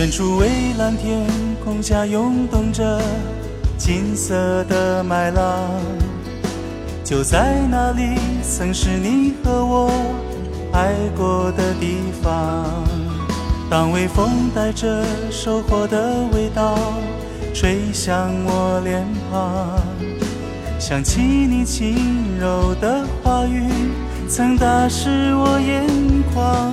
远处蔚蓝天空下涌动着金色的麦浪，就在那里，曾是你和我爱过的地方。当微风带着收获的味道吹向我脸庞，想起你轻柔的话语，曾打湿我眼眶。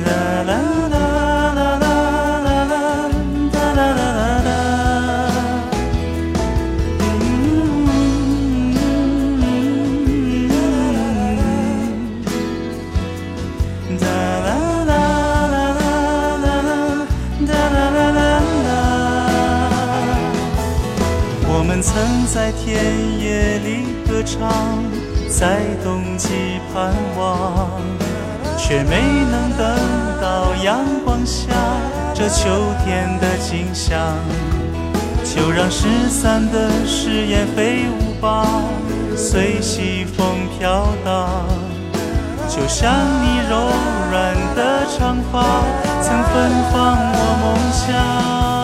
啦啦啦啦啦啦啦啦啦啦啦啦啦啦。我们曾在田野里歌唱，在冬季盼望，却没能等下这秋天的景象。就让失散的誓言飞舞吧，随西风飘荡。就像你柔软的长发，曾芬芳我梦乡。